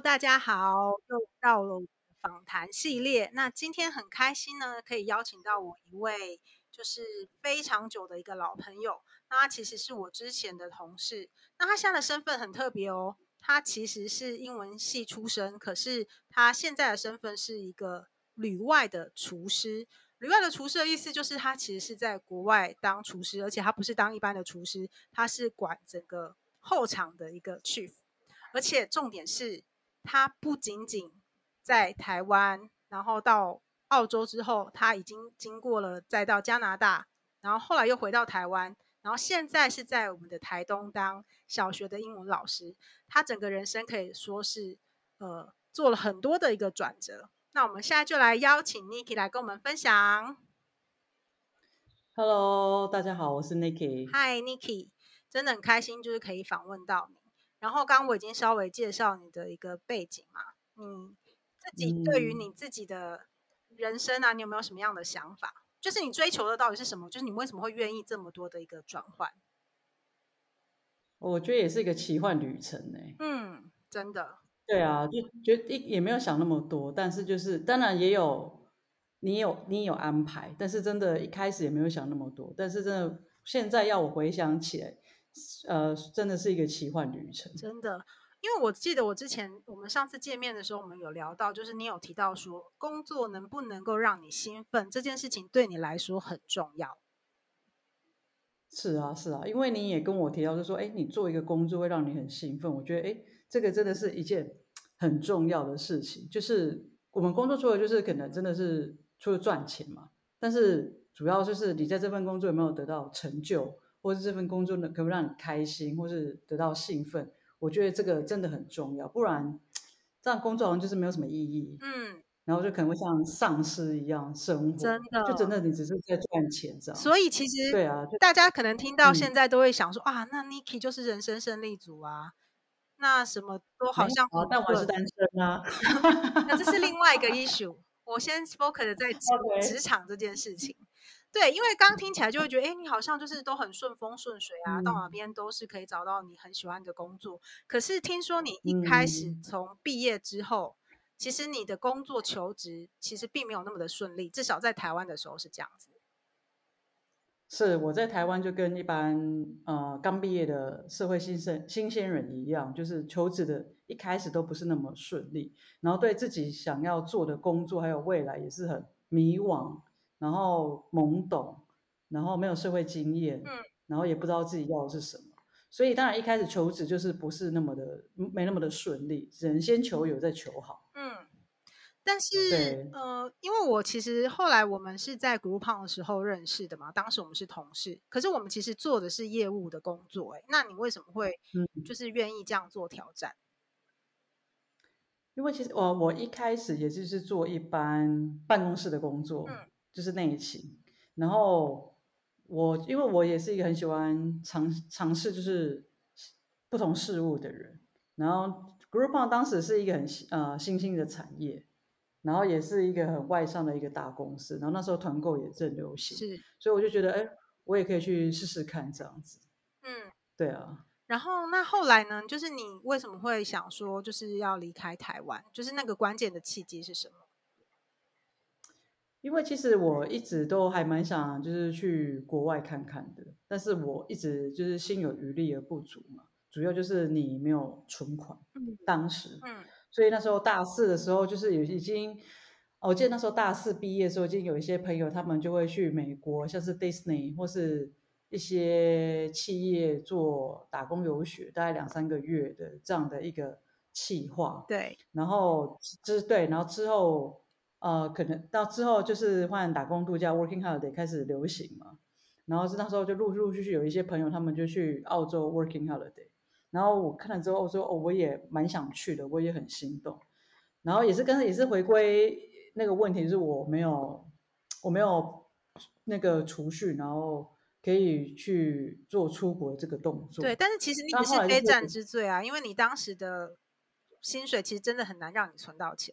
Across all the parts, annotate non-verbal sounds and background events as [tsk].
大家好，又到了访谈系列。那今天很开心呢，可以邀请到我一位就是非常久的一个老朋友。那他其实是我之前的同事。那他现在的身份很特别哦，他其实是英文系出身，可是他现在的身份是一个旅外的厨师。旅外的厨师的意思就是他其实是在国外当厨师，而且他不是当一般的厨师，他是管整个后场的一个 chief。而且重点是，他不仅仅在台湾，然后到澳洲之后，他已经经过了再到加拿大，然后后来又回到台湾，然后现在是在我们的台东当小学的英文老师。他整个人生可以说是呃做了很多的一个转折。那我们现在就来邀请 Nikki 来跟我们分享。Hello，大家好，我是 Nikki。Hi，Nikki，真的很开心，就是可以访问到你。然后刚刚我已经稍微介绍你的一个背景嘛，你自己对于你自己的人生啊，嗯、你有没有什么样的想法？就是你追求的到底是什么？就是你为什么会愿意这么多的一个转换？我觉得也是一个奇幻旅程呢、欸。嗯，真的。对啊，就觉得也也没有想那么多，但是就是当然也有你有你有安排，但是真的一开始也没有想那么多，但是真的现在要我回想起来。呃，真的是一个奇幻旅程。真的，因为我记得我之前我们上次见面的时候，我们有聊到，就是你有提到说，工作能不能够让你兴奋这件事情对你来说很重要。是啊，是啊，因为你也跟我提到，就说，哎，你做一个工作会让你很兴奋。我觉得，哎，这个真的是一件很重要的事情。就是我们工作做的就是可能真的是除了赚钱嘛，但是主要就是你在这份工作有没有得到成就。或是这份工作呢，可不让你开心，或是得到兴奋？我觉得这个真的很重要，不然 [tsk] 这样工作好像就是没有什么意义。嗯，然后就可能会像丧尸一样生活，真的，就真的你只是在赚钱这样。所以其实对啊，大家可能听到现在都会想说、嗯、啊，那 Nikki 就是人生胜利组啊，那什么都好像好，但我是单身啊。那这是另外一个 issue。我先 focus 在 [laughs] 职场这件事情。对，因为刚听起来就会觉得，哎，你好像就是都很顺风顺水啊，嗯、到哪边都是可以找到你很喜欢的工作。可是听说你一开始从毕业之后，嗯、其实你的工作求职其实并没有那么的顺利，至少在台湾的时候是这样子。是我在台湾就跟一般呃刚毕业的社会新生新鲜人一样，就是求职的一开始都不是那么顺利，然后对自己想要做的工作还有未来也是很迷惘。然后懵懂，然后没有社会经验，嗯，然后也不知道自己要的是什么，所以当然一开始求职就是不是那么的没那么的顺利，只能先求有再求好。嗯，但是呃，因为我其实后来我们是在 Groupon 的时候认识的嘛，当时我们是同事，可是我们其实做的是业务的工作，哎，那你为什么会就是愿意这样做挑战？嗯，因为其实我我一开始也就是做一般办公室的工作，嗯。就是那一期，然后我因为我也是一个很喜欢尝尝试就是不同事物的人，然后 Groupon 当时是一个很呃新兴的产业，然后也是一个很外向的一个大公司，然后那时候团购也正流行，是，所以我就觉得哎，我也可以去试试看这样子，嗯，对啊，然后那后来呢，就是你为什么会想说就是要离开台湾，就是那个关键的契机是什么？因为其实我一直都还蛮想，就是去国外看看的，但是我一直就是心有余力而不足嘛，主要就是你没有存款，嗯，当时，嗯，所以那时候大四的时候，就是有已经，我记得那时候大四毕业的时候，已经有一些朋友他们就会去美国，像是 Disney 或是一些企业做打工游学，大概两三个月的这样的一个企划，对，然后之对，然后之后。呃，可能到之后就是换打工度假 （working holiday） 开始流行嘛，然后是那时候就陆陆续续有一些朋友他们就去澳洲 working holiday，然后我看了之后我说哦，我也蛮想去的，我也很心动，然后也是跟也是回归那个问题，就是我没有我没有那个储蓄，然后可以去做出国这个动作。对，但是其实你不是非战之罪啊，因为你当时的薪水其实真的很难让你存到钱。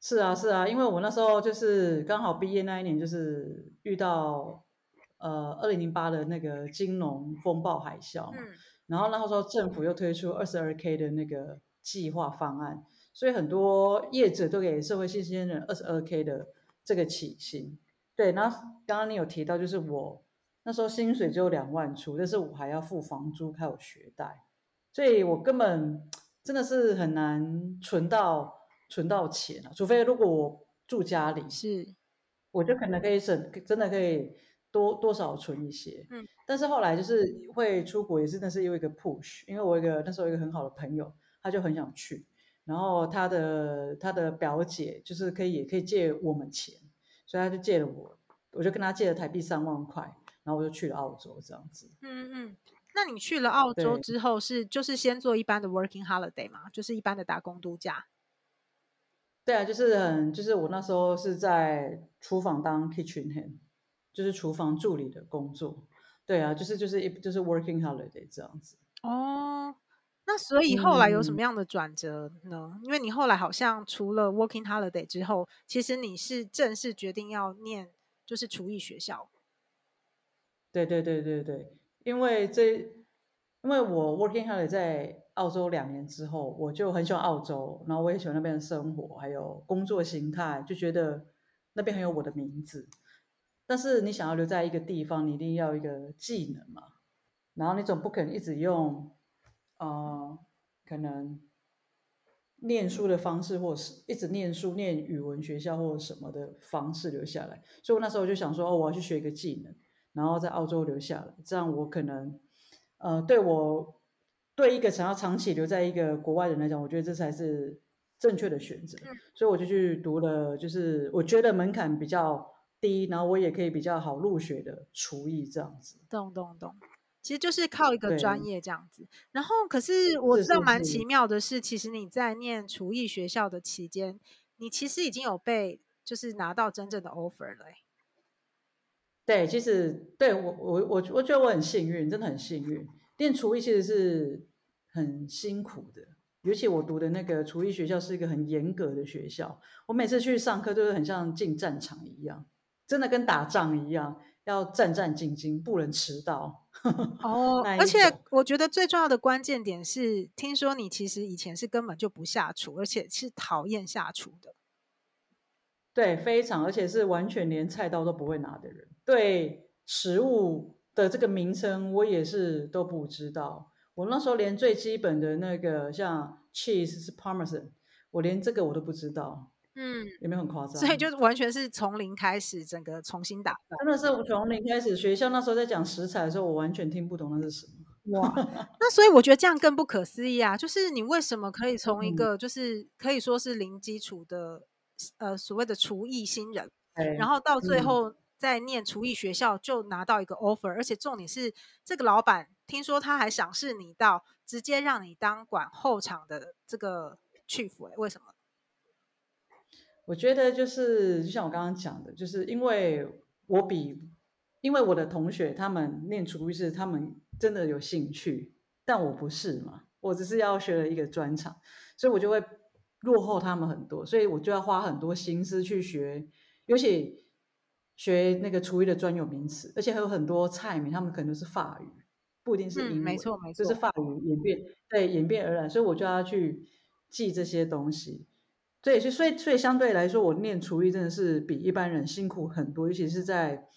是啊，是啊，因为我那时候就是刚好毕业那一年，就是遇到呃二零零八的那个金融风暴海啸嘛，嗯，然后那时候政府又推出二十二 K 的那个计划方案，所以很多业者都给社会新鲜人二十二 K 的这个起薪。对，然后刚刚你有提到，就是我那时候薪水只有两万出，但是我还要付房租还有学贷，所以我根本真的是很难存到存到钱啊，除非如果我住家里，是，我就可能可以省，真的可以多多少存一些。嗯，但是后来就是会出国，也是那是因为一个 push，因为我一个那时候一个很好的朋友，他就很想去，然后他的他的表姐就是可以也可以借我们钱。所以他就借了我，我就跟他借了台币三万块，然后我就去了澳洲这样子。嗯嗯，那你去了澳洲之后是就是先做一般的 working holiday 嘛，就是一般的打工度假？对啊，就是很就是我那时候是在厨房当 kitchen hand，就是厨房助理的工作。对啊，就是就是一就是 working holiday 这样子。哦。那所以后来有什么样的转折呢？嗯，因为你后来好像除了 working holiday 之后，其实你是正式决定要念就是厨艺学校。对对对对对，因为这因为我 working holiday 在澳洲两年之后，我就很喜欢澳洲，然后我也喜欢那边的生活，还有工作形态，就觉得那边很有我的名字。但是你想要留在一个地方，你一定要一个技能嘛，然后你总不可能一直用。呃，可能念书的方式，或是一直念书、念语文学校或者什么的方式留下来。所以我那时候就想说，哦，我要去学一个技能，然后在澳洲留下来，这样我可能，呃，对我对一个想要长期留在一个国外的人来讲，我觉得这才是正确的选择。所以我就去读了，就是我觉得门槛比较低，然后我也可以比较好入学的厨艺这样子。懂懂懂。其实就是靠一个专业这样子，然后可是我知道蛮奇妙的是，其实你在念厨艺学校的期间，你其实已经有被就是拿到真正的 offer 了。对，其实对我我我我觉得我很幸运，真的很幸运。念厨艺其实是很辛苦的，尤其我读的那个厨艺学校是一个很严格的学校，我每次去上课都是很像进战场一样，真的跟打仗一样。要战战兢兢，不能迟到。哦，[laughs] 而且我觉得最重要的关键点是，听说你其实以前是根本就不下厨，而且是讨厌下厨的。对，非常，而且是完全连菜刀都不会拿的人。对食物的这个名称，我也是都不知道。我那时候连最基本的那个像 cheese 是 parmesan，我连这个我都不知道。嗯，有没有很夸张？所以就完全是从零开始，整个重新打造。真的是从零开始。学校那时候在讲食材的时候，我完全听不懂那是什么。哇，[laughs] 那所以我觉得这样更不可思议啊！就是你为什么可以从一个就是可以说是零基础的、嗯、呃所谓的厨艺新人，然后到最后在念厨艺学校就拿到一个 offer，、嗯、而且重点是这个老板听说他还赏识你到直接让你当管后场的这个 chief，为什么？我觉得就是，就像我刚刚讲的，就是因为我比，因为我的同学他们念厨艺是他们真的有兴趣，但我不是嘛，我只是要学了一个专长，所以我就会落后他们很多，所以我就要花很多心思去学，尤其学那个厨艺的专有名词，而且还有很多菜名，他们可能都是法语，不一定是英文，嗯、没错没错，就是法语演变，对，演变而来，所以我就要去记这些东西。对，所以所以相对来说，我念厨艺真的是比一般人辛苦很多，尤其是在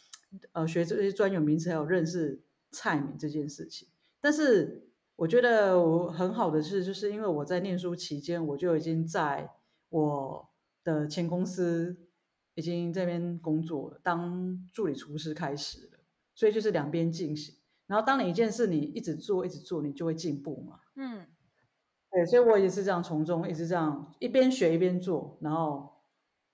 呃学这些专有名词还有认识菜名这件事情。但是我觉得我很好的是，就是因为我在念书期间，我就已经在我的前公司已经这边工作了，当助理厨师开始了，所以就是两边进行。然后当你一件事你一直做一直做，你就会进步嘛。嗯。对，所以我也是这样从中一直这样一边学一边做，然后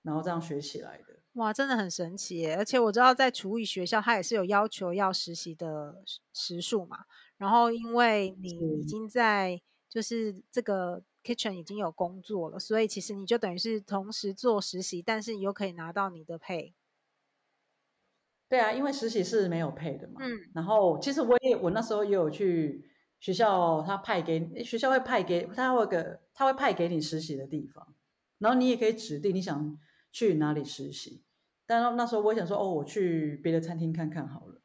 然后这样学起来的。哇，真的很神奇耶！而且我知道在厨艺学校，它也是有要求要实习的时数嘛。然后因为你已经在就是这个 kitchen 已经有工作了，所以其实你就等于是同时做实习，但是你又可以拿到你的 pay。对啊，因为实习是没有 pay 的嘛。嗯。然后其实我也我那时候也有去。学校他派给学校会派给他会个他会派给你实习的地方，然后你也可以指定你想去哪里实习。但那时候我想说，哦，我去别的餐厅看看好了。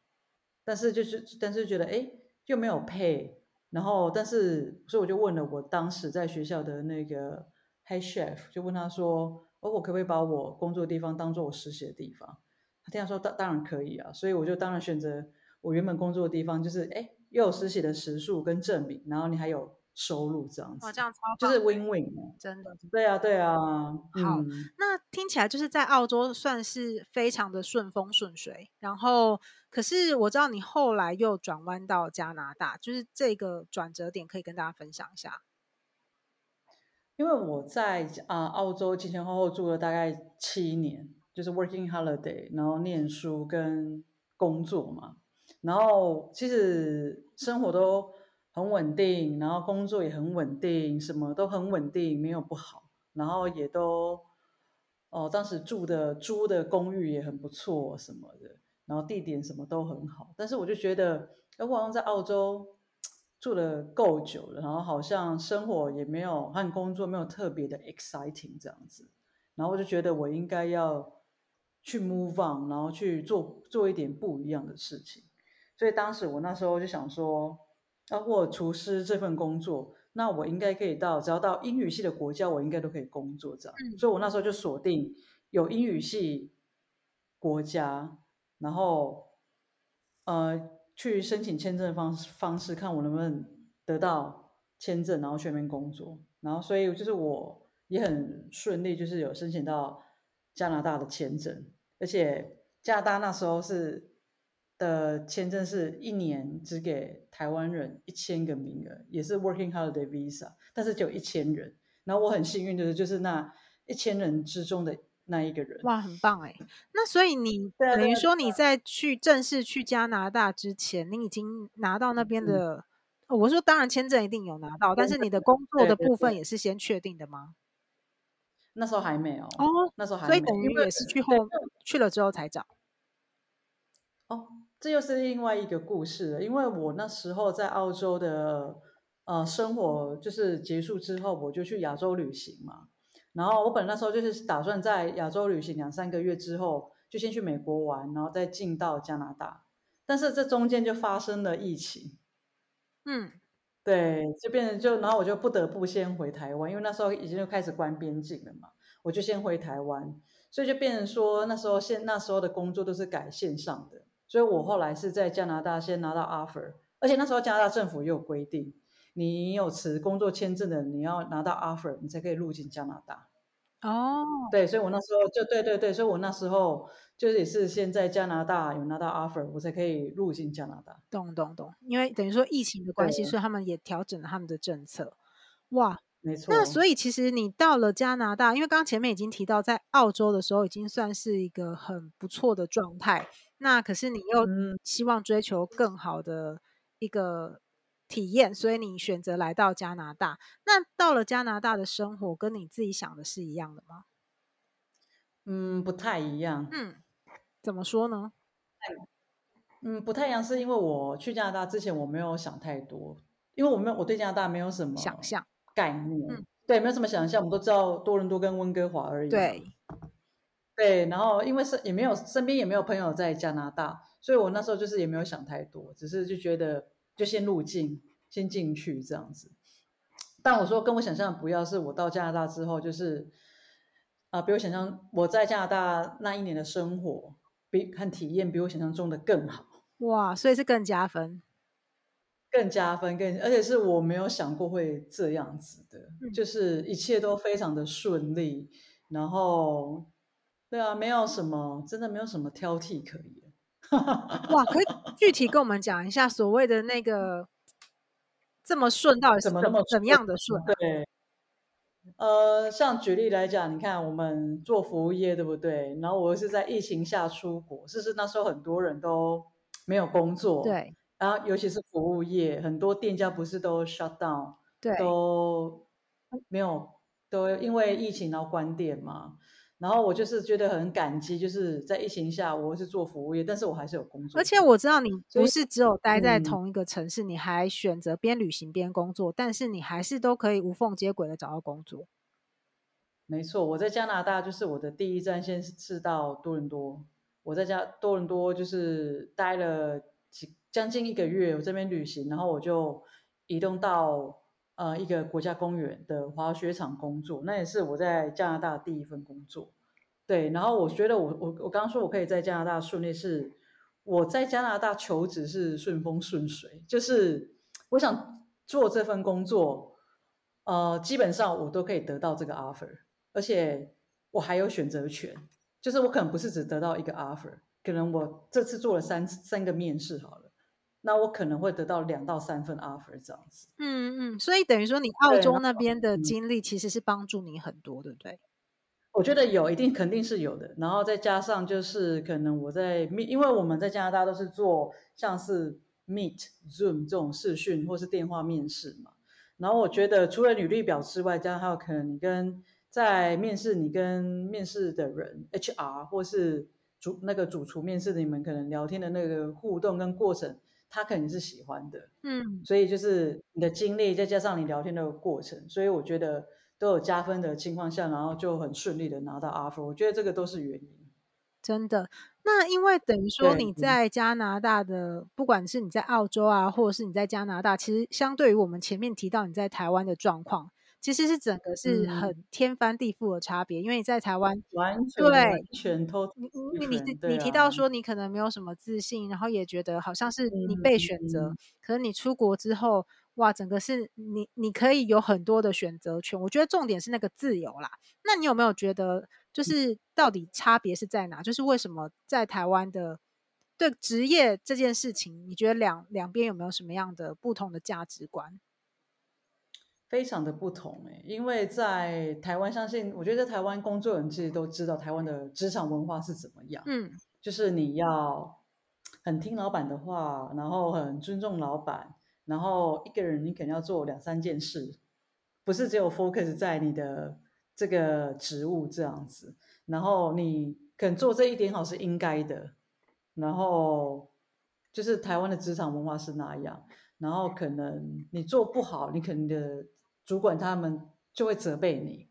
但是就是但是觉得哎，又没有 pay，然后但是所以我就问了我当时在学校的那个 head chef，就问他说，哦，我可不可以把我工作的地方当做我实习的地方？他听他说当当然可以啊，所以我就当然选择我原本工作的地方，就是哎又有实习的时数跟证明，然后你还有。收入这样子，哇，这样超就是 win win，真的。对啊，对啊。好，嗯，那听起来就是在澳洲算是非常的顺风顺水。然后，可是我知道你后来又转弯到加拿大，就是这个转折点，可以跟大家分享一下。因为我在啊澳洲前前后后住了大概七年，就是 working holiday，然后念书跟工作嘛，然后其实生活都。很稳定，然后工作也很稳定，什么都很稳定，没有不好。然后也都，哦，当时住的租的公寓也很不错，什么的，然后地点什么都很好。但是我就觉得，我好像在澳洲住了够久了，然后好像生活也没有和工作没有特别的 exciting 这样子。然后我就觉得我应该要去 move on，然后去做做一点不一样的事情。所以当时我那时候就想说。包括厨师这份工作，那我应该可以到，只要到英语系的国家，我应该都可以工作这样。嗯、所以我那时候就锁定有英语系国家，然后呃去申请签证方方式，看我能不能得到签证，然后去那边工作。然后所以就是我也很顺利，就是有申请到加拿大的签证，而且加拿大那时候是。的签证是一年只给台湾人一千个名额，也是 Working Holiday Visa，但是只有一千人。然后我很幸运的就是那一千人之中的那一个人。哇，很棒哎！那所以你等于说你在去正式去加拿大之前，你已经拿到那边的，嗯哦，我说当然签证一定有拿到，但是你的工作的部分也是先确定的吗？那时候还没有哦，那时候还没有，所以等于也是去后去了之后才找。哦。这又是另外一个故事了，因为我那时候在澳洲的呃生活就是结束之后，我就去亚洲旅行嘛。然后我本来那时候就是打算在亚洲旅行两三个月之后，就先去美国玩，然后再进到加拿大。但是这中间就发生了疫情，嗯，对，就变成就然后我就不得不先回台湾，因为那时候已经就开始关边境了嘛，我就先回台湾，所以就变成说那时候现那时候的工作都是改线上的。所以我后来是在加拿大先拿到 offer，而且那时候加拿大政府也有规定，你有持工作签证的，你要拿到 offer，你才可以入境加拿大。哦，对，所以我那时候就对对对，所以我那时候就是也是现在加拿大有拿到 offer，我才可以入境加拿大。懂懂懂，因为等于说疫情的关系，所以他们也调整了他们的政策。哇，没错。那所以其实你到了加拿大，因为刚刚前面已经提到，在澳洲的时候已经算是一个很不错的状态。那可是你又希望追求更好的一个体验，嗯、所以你选择来到加拿大。那到了加拿大的生活，跟你自己想的是一样的吗？嗯，不太一样。嗯，怎么说呢？嗯，不太一样，是因为我去加拿大之前我没有想太多，因为我没有我对加拿大没有什么想象概念。嗯、对，没有什么想象，我们都知道多伦多跟温哥华而已。对。对，然后因为是也没有身边也没有朋友在加拿大，所以我那时候就是也没有想太多，只是就觉得就先入境，先进去这样子。但我说跟我想象的不要，是我到加拿大之后，就是啊、呃，比我想象我在加拿大那一年的生活比看体验比我想象中的更好。哇，所以是更加分，更加分，更而且是我没有想过会这样子的，嗯、就是一切都非常的顺利，然后。对啊，没有什么，真的没有什么挑剔可言。[laughs] 哇，可以具体跟我们讲一下所谓的那个这么顺到底是怎么那么怎么样的顺啊？对，呃，像举例来讲，你看我们做服务业，对不对？然后我是在疫情下出国，是不是那时候很多人都没有工作？对。然后尤其是服务业，很多店家不是都 shut down，对，都没有，都因为疫情然后关店嘛。然后我就是觉得很感激，就是在疫情下，我是做服务业，但是我还是有工作。而且我知道你不是只有待在同一个城市，嗯、你还选择边旅行边工作，但是你还是都可以无缝接轨的找到工作。没错，我在加拿大就是我的第一站，先是到多伦多。我在加多伦多就是待了几将近一个月，我这边旅行，然后我就。移动到呃一个国家公园的滑雪场工作，那也是我在加拿大第一份工作。对，然后我觉得我我我刚刚说我可以在加拿大顺利是，我在加拿大求职是顺风顺水，就是我想做这份工作，呃，基本上我都可以得到这个 offer，而且我还有选择权，就是我可能不是只得到一个 offer，可能我这次做了三三个面试好了，那我可能会得到两到三份 offer 这样子。嗯嗯，所以等于说你澳洲那边的经历其实是帮助你很多，对不对？我觉得有，一定肯定是有的。然后再加上就是可能我在因为我们在加拿大都是做像是 Meet、Zoom 这种视讯或是电话面试嘛。然后我觉得除了履历表之外，加上还有可能你跟在面试你跟面试的人 HR 或是主那个主厨面试的你们可能聊天的那个互动跟过程，他肯定是喜欢的。嗯，所以就是你的经历再加上你聊天的过程，所以我觉得。都有加分的情况下，然后就很顺利的拿到 offer，我觉得这个都是原因。真的，那因为等于说你在加拿大的，不管是你在澳洲啊，或者是你在加拿大，其实相对于我们前面提到你在台湾的状况，其实是整个是很天翻地覆的差别。嗯、因为你在台湾，完全对完全都你你你你提到说你可能没有什么自信，然后也觉得好像是你被选择，嗯、可是你出国之后。哇，整个是你，你可以有很多的选择权。我觉得重点是那个自由啦。那你有没有觉得，就是到底差别是在哪？就是为什么在台湾的对职业这件事情，你觉得两两边有没有什么样的不同的价值观？非常的不同诶，因为在台湾，相信我觉得在台湾工作人其实都知道台湾的职场文化是怎么样。嗯，就是你要很听老板的话，然后很尊重老板。然后一个人你肯定要做两三件事，不是只有 focus 在你的这个职务这样子。然后你可能做这一点好是应该的。然后就是台湾的职场文化是那样。然后可能你做不好，你可能的主管他们就会责备你。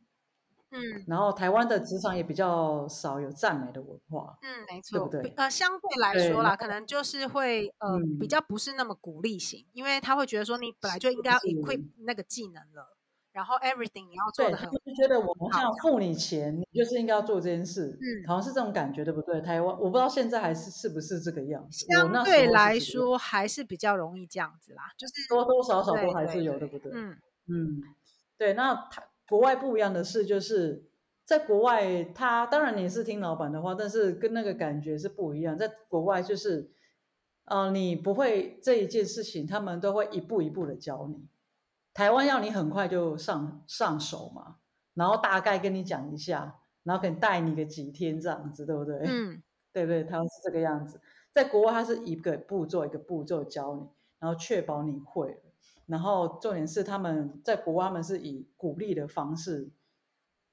嗯，然后台湾的职场也比较少有赞美的文化，嗯，没错，对不对？呃，相对来说啦，可能就是会呃、嗯、比较不是那么鼓励型，因为他会觉得说你本来就应该要 equip 那个技能了，然后 everything 你要做的很好，就觉得我们像付你钱，你就是应该要做这件事，嗯，好像是这种感觉，对不对？台湾我不知道现在还是是不是这个样子，相对来说还是比较容易这样子啦，就是多多少少都还是有，对，对，对，对不对？嗯嗯，对，那他。国外不一样的是，就是在国外，他当然你是听老板的话，但是跟那个感觉是不一样。在国外，就是，呃，你不会这一件事情，他们都会一步一步的教你。台湾要你很快就上上手嘛，然后大概跟你讲一下，然后可能带你个几天这样子，对不对？嗯，对 [laughs] 不对？台湾是这个样子。在国外，他是一个步骤一个步骤教你，然后确保你会。然后重点是他们在国外，他们是以鼓励的方式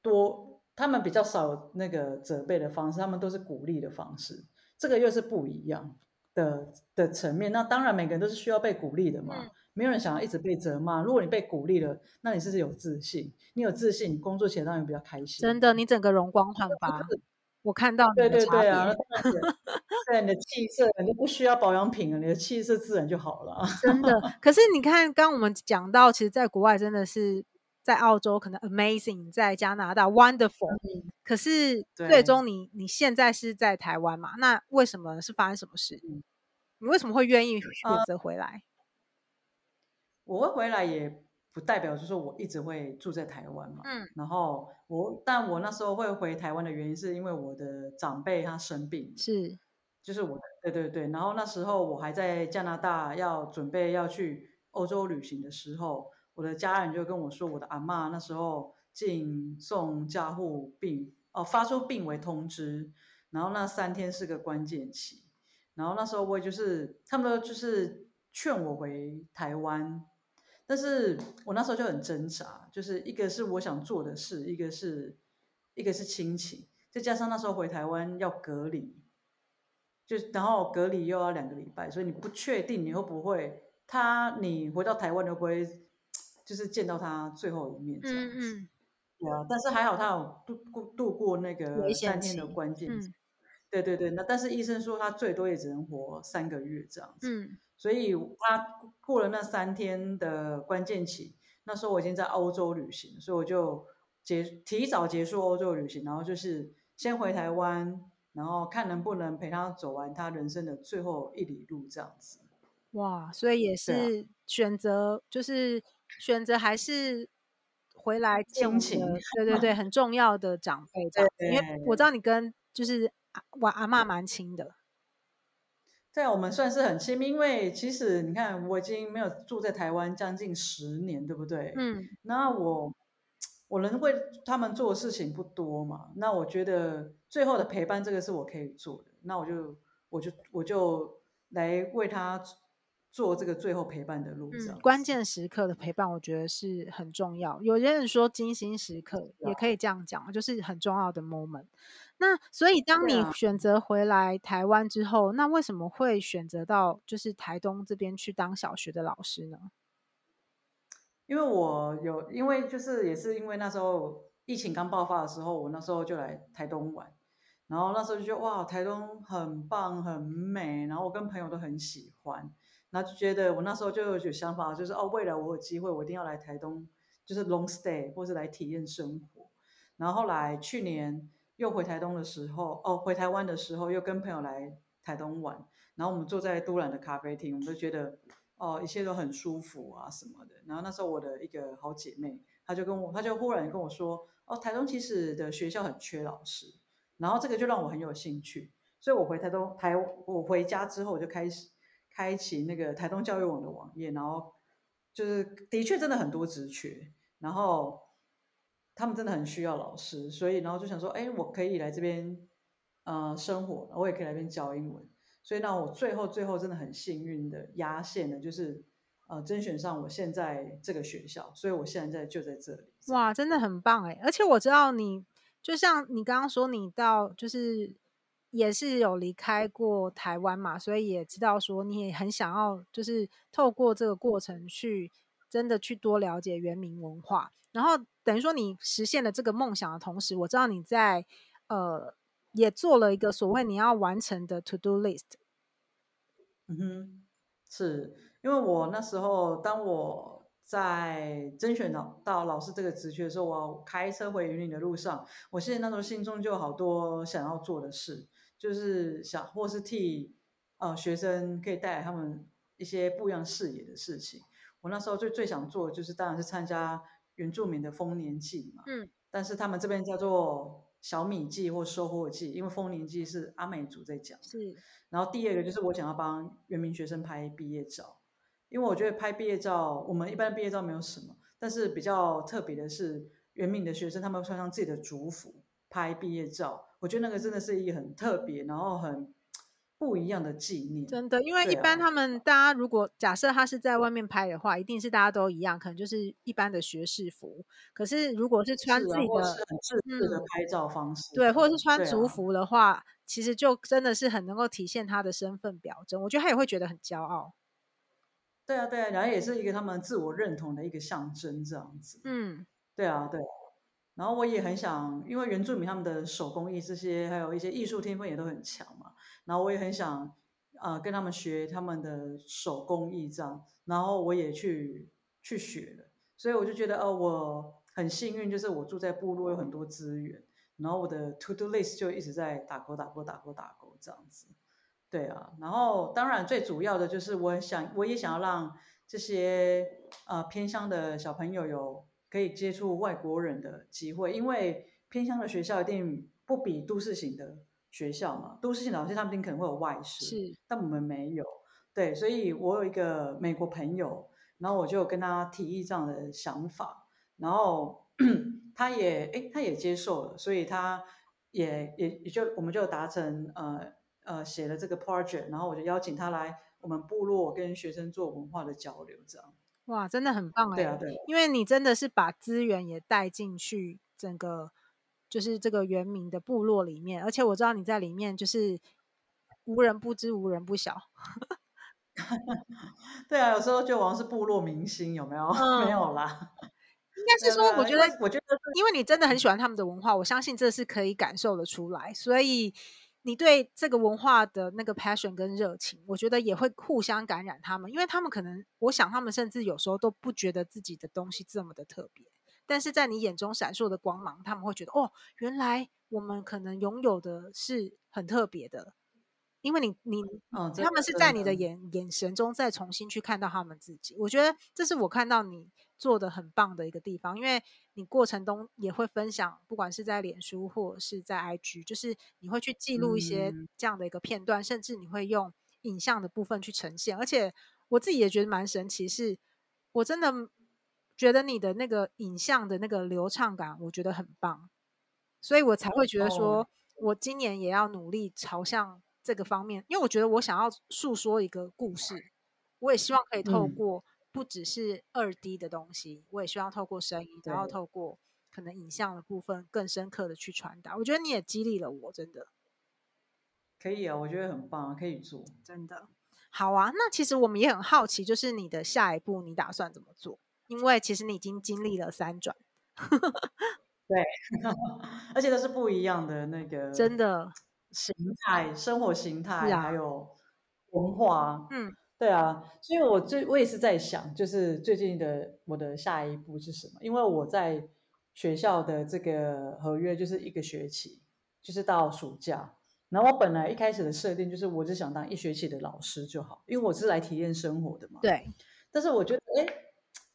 多，他们比较少那个责备的方式，他们都是鼓励的方式，这个又是不一样的的层面。那当然每个人都是需要被鼓励的嘛，嗯、没有人想要一直被责骂。如果你被鼓励了，那你是不是有自信？你有自信，你工作起来当然比较开心。真的，你整个容光焕发。[laughs] 我看到对对对啊，对你的气色，你就不需要保养品了，你的气色自然就好了。[laughs] 真的，可是你看，刚刚我们讲到，其实，在国外真的是在澳洲可能 amazing，在加拿大 wonderful，嗯，可是最终你你现在是在台湾嘛？那为什么是发生什么事？你为什么会愿意选择回来？呃，我会回来也。不代表就是说我一直会住在台湾嘛，嗯，然后我，但我那时候会回台湾的原因是因为我的长辈他生病，是，就是我，对对对，然后那时候我还在加拿大要准备要去欧洲旅行的时候，我的家人就跟我说，我的阿嬷那时候进送加护病，哦，发出病危通知，然后那三天是个关键期，然后那时候我也就是他们都就是劝我回台湾。但是我那时候就很挣扎，就是一个是我想做的事，一个是一个是亲情，再加上那时候回台湾要隔离，就然后隔离又要两个礼拜，所以你不确定你会不会他你回到台湾你会不会就是见到他最后一面这样子，嗯嗯，对啊，但是还好他有度过度过那个三天的关键，嗯，对对对，那但是医生说他最多也只能活三个月这样子，嗯。所以他过了那三天的关键期，那时候我已经在欧洲旅行，所以我就结提早结束欧洲旅行，然后就是先回台湾，然后看能不能陪他走完他人生的最后一里路这样子。哇，所以也是选择，啊、就是选择还是回来亲情，对对对，很重要的长辈这样因为我知道你跟就是我阿妈蛮亲的。对，我们算是很亲密，因为其实你看，我已经没有住在台湾将近十年，对不对？嗯。那我我能为他们做的事情不多嘛？那我觉得最后的陪伴，这个是我可以做的。那我就我就我就来为他做这个最后陪伴的路上。嗯，关键时刻的陪伴，我觉得是很重要。有些人说精心时刻，也可以这样讲，就是很重要的 moment。那所以，当你选择回来台湾之后，啊，那为什么会选择到就是台东这边去当小学的老师呢？因为我有，因为就是也是因为那时候疫情刚爆发的时候，我那时候就来台东玩，然后那时候就觉得哇，台东很棒很美，然后我跟朋友都很喜欢，然后就觉得我那时候就有想法，就是哦，未来我有机会，我一定要来台东，就是 long stay 或是来体验生活。然后后来去年。又回台东的时候，哦，回台湾的时候，又跟朋友来台东玩，然后我们坐在都兰的咖啡厅，我们都觉得，哦，一切都很舒服啊什么的。然后那时候我的一个好姐妹，她就跟我，她就忽然跟我说，哦，台东其实的学校很缺老师，然后这个就让我很有兴趣，所以我回台东台，我回家之后我就开始开启那个台东教育网的网页，然后就是的确真的很多职缺，然后。他们真的很需要老师，所以然后就想说，哎，我可以来这边，呃，生活，我也可以来这边教英文。所以呢，我最后最后真的很幸运的压线的，就是呃，甄选上我现在这个学校，所以我现在就在这里。哇，真的很棒哎！而且我知道你，就像你刚刚说，你到就是也是有离开过台湾嘛，所以也知道说你也很想要，就是透过这个过程去真的去多了解原民文化。然后等于说你实现了这个梦想的同时，我知道你在呃也做了一个所谓你要完成的 to do list。嗯哼，是因为我那时候当我在甄选到到老师这个职缺的时候，我开车回云林的路上，我现在那时候心中就有好多想要做的事，就是想或是替呃学生可以带来他们一些不一样视野的事情。我那时候最最想做的就是当然是参加。原住民的丰年祭嘛，嗯，但是他们这边叫做小米祭或收获祭，因为丰年祭是阿美族在讲。是，然后第二个就是我想要帮原民学生拍毕业照，因为我觉得拍毕业照，我们一般的毕业照没有什么，但是比较特别的是原民的学生他们会穿上自己的族服拍毕业照，我觉得那个真的是一个很特别，然后很。不一样的纪念，真的，因为一般他们大家如果假设他是在外面拍的话，一定是大家都一样，可能就是一般的学士服。可是如果是穿自己的，是很自制的拍照方式，嗯，对，或者是穿族服的话，啊，其实就真的是很能够体现他的身份表征。我觉得他也会觉得很骄傲。对啊，对啊，然后也是一个他们自我认同的一个象征，这样子。嗯，对啊，对啊。然后我也很想，因为原住民他们的手工艺这些，还有一些艺术天分也都很强嘛。然后我也很想，呃，跟他们学他们的手工艺这样。然后我也去去学了，所以我就觉得，哦，我很幸运，就是我住在部落，有很多资源。然后我的 to do list 就一直在打勾打勾打勾打勾这样子。对啊，然后当然最主要的就是我很想，我也想要让这些呃偏乡的小朋友有可以接触外国人的机会，因为偏乡的学校一定不比都市型的。学校嘛，都市型老师他们一定可能会有外师，是，但我们没有，对，所以我有一个美国朋友，然后我就跟他提议这样的想法，然后 [clears throat] 他也，诶，他也接受了，所以他也也也就我们就达成，呃呃，写了这个 project，然后我就邀请他来我们部落跟学生做文化的交流，这样，哇，真的很棒哎，对啊，对，因为你真的是把资源也带进去整个。就是这个原民的部落里面，而且我知道你在里面就是无人不知，无人不晓。[laughs] 对啊，有时候就好像是部落明星，有没有？[laughs] 嗯、没有啦。应该是说，我觉得，我觉得，因为你真的很喜欢他们的文化，我相信这是可以感受得出来。所以你对这个文化的那个 passion 跟热情，我觉得也会互相感染他们，因为他们可能，我想他们甚至有时候都不觉得自己的东西这么的特别，但是在你眼中闪烁的光芒，他们会觉得哦，原来我们可能拥有的是很特别的。因为你你、哦、他们是在你的眼眼神中再重新去看到他们自己，我觉得这是我看到你做的很棒的一个地方。因为你过程中也会分享，不管是在脸书或者是在 IG，就是你会去记录一些这样的一个片段，嗯、甚至你会用影像的部分去呈现。而且我自己也觉得蛮神奇，是我真的觉得你的那个影像的那个流畅感，我觉得很棒，所以我才会觉得说，哦、我今年也要努力朝向。这个方面，因为我觉得我想要诉说一个故事，我也希望可以透过不只是二 D 的东西，嗯、我也希望透过声音，然后透过可能影像的部分，更深刻的去传达。我觉得你也激励了我，真的。可以啊，我觉得很棒，可以做。真的。好啊，那其实我们也很好奇，就是你的下一步，你打算怎么做？因为其实你已经经历了三转。[laughs] 对，[laughs] 而且都是不一样的那个。真的。形态、生活形态，啊、还有文化，嗯，对啊，所以我最我也是在想，就是最近的我的下一步是什么？因为我在学校的这个合约就是一个学期，就是到暑假。然后我本来一开始的设定就是，我只想当一学期的老师就好，因为我是来体验生活的嘛。对。但是我觉得，哎，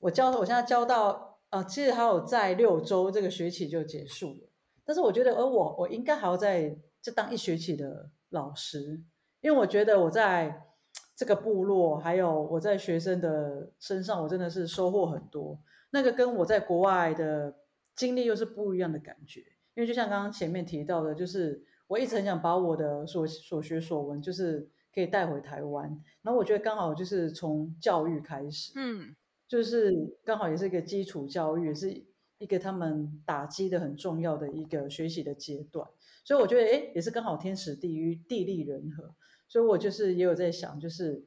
我教我现在教到啊，其实还有在六周这个学期就结束了。但是我觉得，而我我应该还要在。就当一学期的老师，因为我觉得我在这个部落，还有我在学生的身上，我真的是收获很多。那个跟我在国外的经历又是不一样的感觉。因为就像刚刚前面提到的，就是我一直很想把我的所所学所闻，就是可以带回台湾。然后我觉得刚好就是从教育开始，嗯，就是刚好也是一个基础教育，也是一个他们打击的很重要的一个学习的阶段。所以我觉得，哎，也是刚好天时地利地利人和。所以我就是也有在想，就是，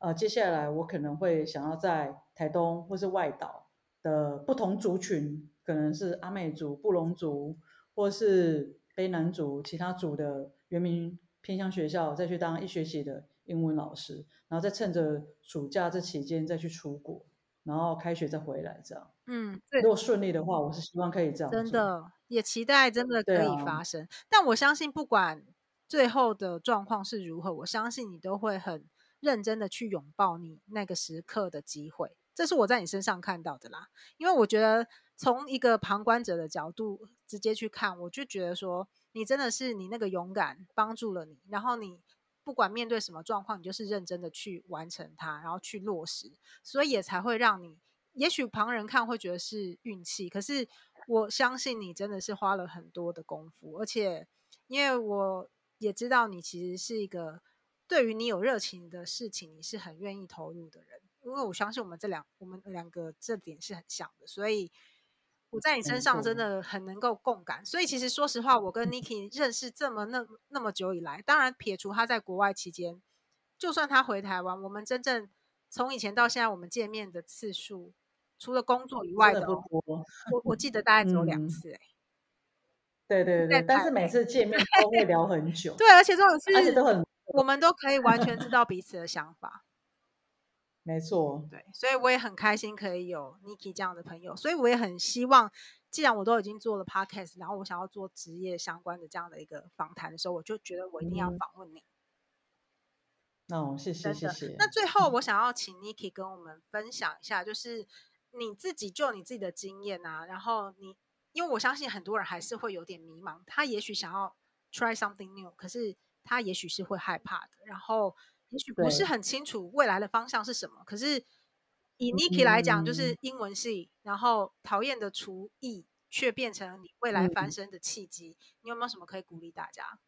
呃，接下来我可能会想要在台东或是外岛的不同族群，可能是阿美族、布隆族，或是卑南族，其他族的原民偏向学校，再去当一学期的英文老师，然后再趁着暑假这期间再去出国，然后开学再回来，这样。嗯，对。如果顺利的话，我是希望可以这样。真的。也期待真的可以发生，啊、但我相信不管最后的状况是如何，我相信你都会很认真的去拥抱你那个时刻的机会，这是我在你身上看到的啦。因为我觉得从一个旁观者的角度直接去看，我就觉得说你真的是你那个勇敢帮助了你，然后你不管面对什么状况，你就是认真的去完成它，然后去落实，所以也才会让你，也许旁人看会觉得是运气，可是。我相信你真的是花了很多的功夫，而且因为我也知道你其实是一个对于你有热情的事情，你是很愿意投入的人。因为我相信我们这两我们两个这点是很像的，所以我在你身上真的很能够共感。所以其实说实话，我跟 Niki 认识这么那那么久以来，当然撇除他在国外期间，就算他回台湾，我们真正从以前到现在，我们见面的次数。除了工作以外的，我我记得大概只有两次哎、欸嗯。对对对，但是每次见面都会聊很久。[laughs] 对，而且这种事，而且都很，我们都可以完全知道彼此的想法。[laughs] 没错，对，所以我也很开心可以有 Niki 这样的朋友，所以我也很希望，既然我都已经做了 Podcast，然后我想要做职业相关的这样的一个访谈的时候，我就觉得我一定要访问你。哦，谢谢谢谢。那最后我想要请 Niki 跟我们分享一下，就是。你自己就你自己的经验啊，然后你，因为我相信很多人还是会有点迷茫，他也许想要 try something new，可是他也许是会害怕的，然后也许不是很清楚未来的方向是什么。可是以 Niki 来讲，就是英文系，然后讨厌的厨艺却变成你未来翻身的契机，你有没有什么可以鼓励大家？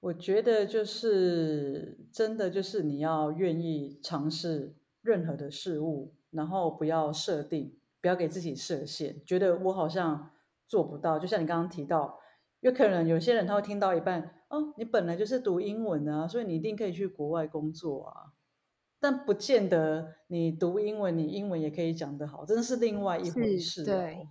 我觉得就是真的就是你要愿意尝试任何的事物。然后不要设定，不要给自己设限，觉得我好像做不到。就像你刚刚提到，有可能有些人他会听到一半，哦，你本来就是读英文啊，所以你一定可以去国外工作啊。但不见得你读英文，你英文也可以讲得好，真的是另外一回事哦。对，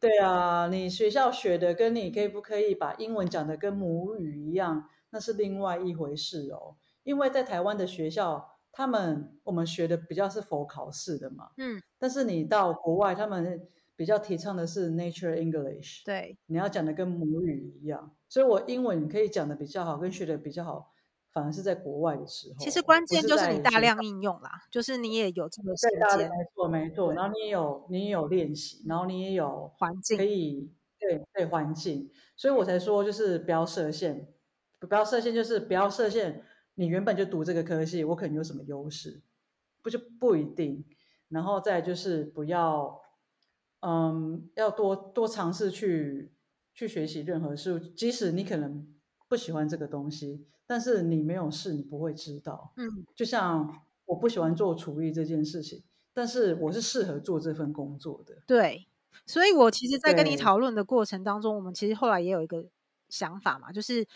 对啊，你学校学的跟你可以不可以把英文讲的跟母语一样，那是另外一回事哦。因为在台湾的学校，他们我们学的比较是否考试的嘛，嗯，但是你到国外，他们比较提倡的是 Nature English，对，你要讲的跟母语一样，所以我英文可以讲的比较好，跟学的比较好。反而是在国外的时候，其实关键就是你大量应用啦，就是你也有这个时间，没错没错，然后你也有你也有练习，然后你也有环境可以对对环境，所以我才说就是不要设限，不要设限就是不要设限，你原本就读这个科系，我可能有什么优势，不就不一定，然后再就是不要，嗯，要多多尝试去去学习任何事物，即使你可能不喜欢这个东西。但是你没有试，你不会知道。嗯，就像我不喜欢做厨艺这件事情，但是我是适合做这份工作的。对，所以我其实，在跟你讨论的过程当中，我们其实后来也有一个想法嘛，就是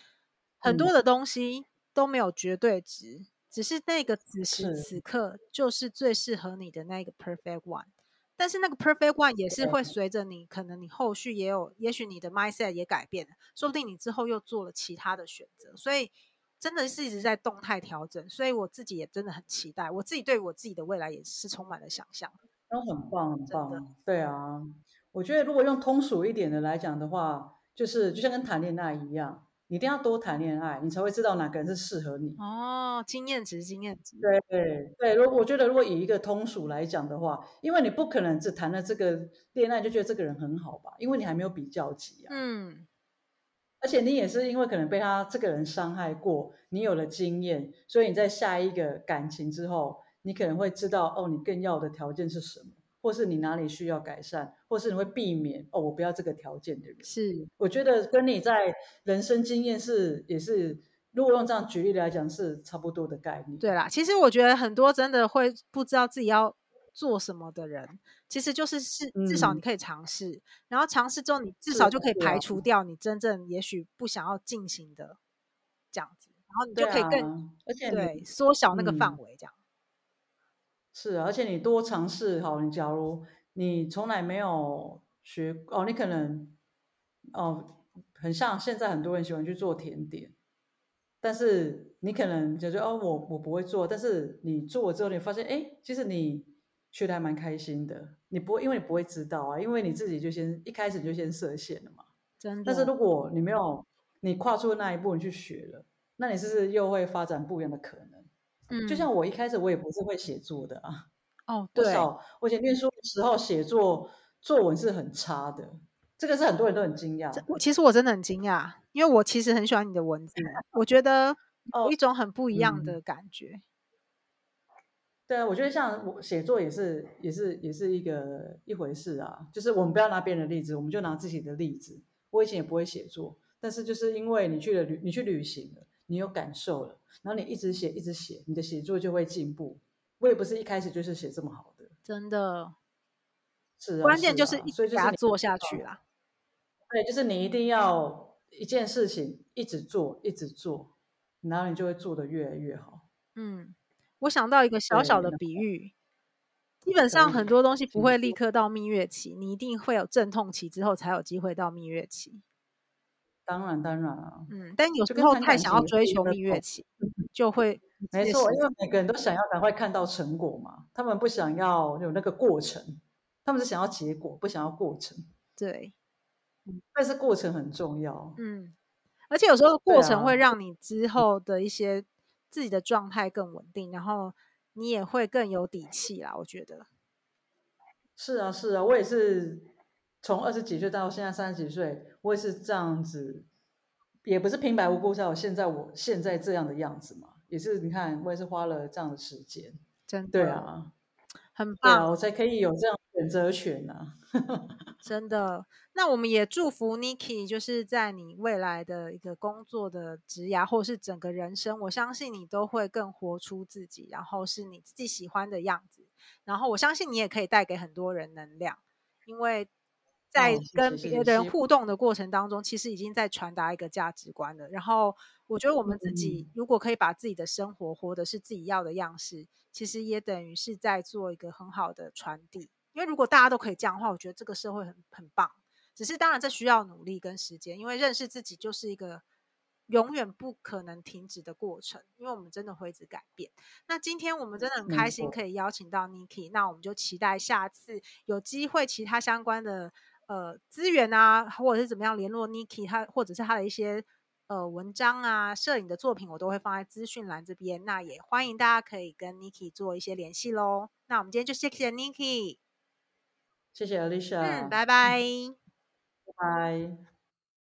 很多的东西都没有绝对值，嗯，只是那个此时此刻就是最适合你的那个 perfect one。但是那个 perfect one 也是会随着你，可能你后续也有，也许你的 mindset 也改变了，说不定你之后又做了其他的选择，所以。真的是一直在动态调整，所以我自己也真的很期待，我自己对我自己的未来也是充满了想象。都很棒，很棒。对啊，我觉得如果用通俗一点的来讲的话，就是就像跟谈恋爱一样，你一定要多谈恋爱，你才会知道哪个人是适合你。哦，经验值，经验值。对对对，如果我觉得如果以一个通俗来讲的话，因为你不可能只谈了这个恋爱就觉得这个人很好吧，因为你还没有比较级啊。嗯。而且你也是因为可能被他这个人伤害过，你有了经验，所以你在下一个感情之后，你可能会知道哦，你更要的条件是什么，或是你哪里需要改善，或是你会避免哦，我不要这个条件的人。是，我觉得跟你在人生经验是也是，如果用这样举例来讲，是差不多的概念。对啦，其实我觉得很多真的会不知道自己要做什么的人，其实就是是至少你可以尝试，嗯、然后尝试之后，你至少就可以排除掉你真正也许不想要进行的这样子，然后你就可以更、啊、而且对缩小那个范围这样。是啊，而且你多尝试好，你假如你从来没有学哦，你可能哦很像现在很多人喜欢去做甜点，但是你可能就觉得哦我我不会做，但是你做了之后，你发现哎，其实你。学的还蛮开心的，你不会，因为你不会知道啊，因为你自己就先一开始就先设限了嘛。真的。但是如果你没有，你跨出那一步，你去学了，那你是不是又会发展不一样的可能？嗯。就像我一开始我也不是会写作的啊。哦，[laughs] 对。我以前念书的时候写作作文是很差的，这个是很多人都很惊讶。我其实我真的很惊讶，因为我其实很喜欢你的文字，我觉得 [laughs] 有一种很不一样的感觉。哦嗯对啊，我觉得像我写作也是，也是，也是一个一回事啊。就是我们不要拿别人的例子，我们就拿自己的例子。我以前也不会写作，但是就是因为你去了旅，你去旅行了，你有感受了，然后你一直写，一直写，你的写作就会进步。我也不是一开始就是写这么好的，真的。是啊，关键就是所以就是你做下去啦。对，就是你一定要一件事情一直做，一直做，然后你就会做得越来越好。嗯。我想到一个小小的比喻，基本上很多东西不会立刻到蜜月期，你一定会有阵痛期之后才有机会到蜜月期。当然，当然啊，嗯，但有时候太想要追求蜜月期，就会没错，因为每个人都想要赶快看到成果嘛，他们不想要有那个过程，他们是想要结果，不想要过程。对，但是过程很重要。嗯，而且有时候过程会让你之后的一些。自己的状态更稳定，然后你也会更有底气啦。我觉得是啊，是啊，我也是从二十几岁到现在三十几岁，我也是这样子，也不是平白无故才有现在我现在这样的样子嘛。也是你看，我也是花了这样的时间，真的对啊，很棒，啊，我才可以有这样选择权呐，啊。真的，那我们也祝福 Niki，就是在你未来的一个工作的职涯，或是整个人生，我相信你都会更活出自己，然后是你自己喜欢的样子。然后我相信你也可以带给很多人能量，因为在跟别人互动的过程当中，其实已经在传达一个价值观了。然后我觉得我们自己如果可以把自己的生活活的是自己要的样式，其实也等于是在做一个很好的传递。因为如果大家都可以这样的话，我觉得这个社会很很棒。只是当然这需要努力跟时间，因为认识自己就是一个永远不可能停止的过程，因为我们真的会一直改变。那今天我们真的很开心可以邀请到 Niki，那我们就期待下次有机会其他相关的呃资源啊，或者是怎么样联络 Niki，他或者是他的一些。呃，文章啊，摄影的作品我都会放在资讯栏这边。那也欢迎大家可以跟 Niki 做一些联系喽。那我们今天就谢谢 Niki，谢谢 Alicia，嗯，拜拜，拜拜。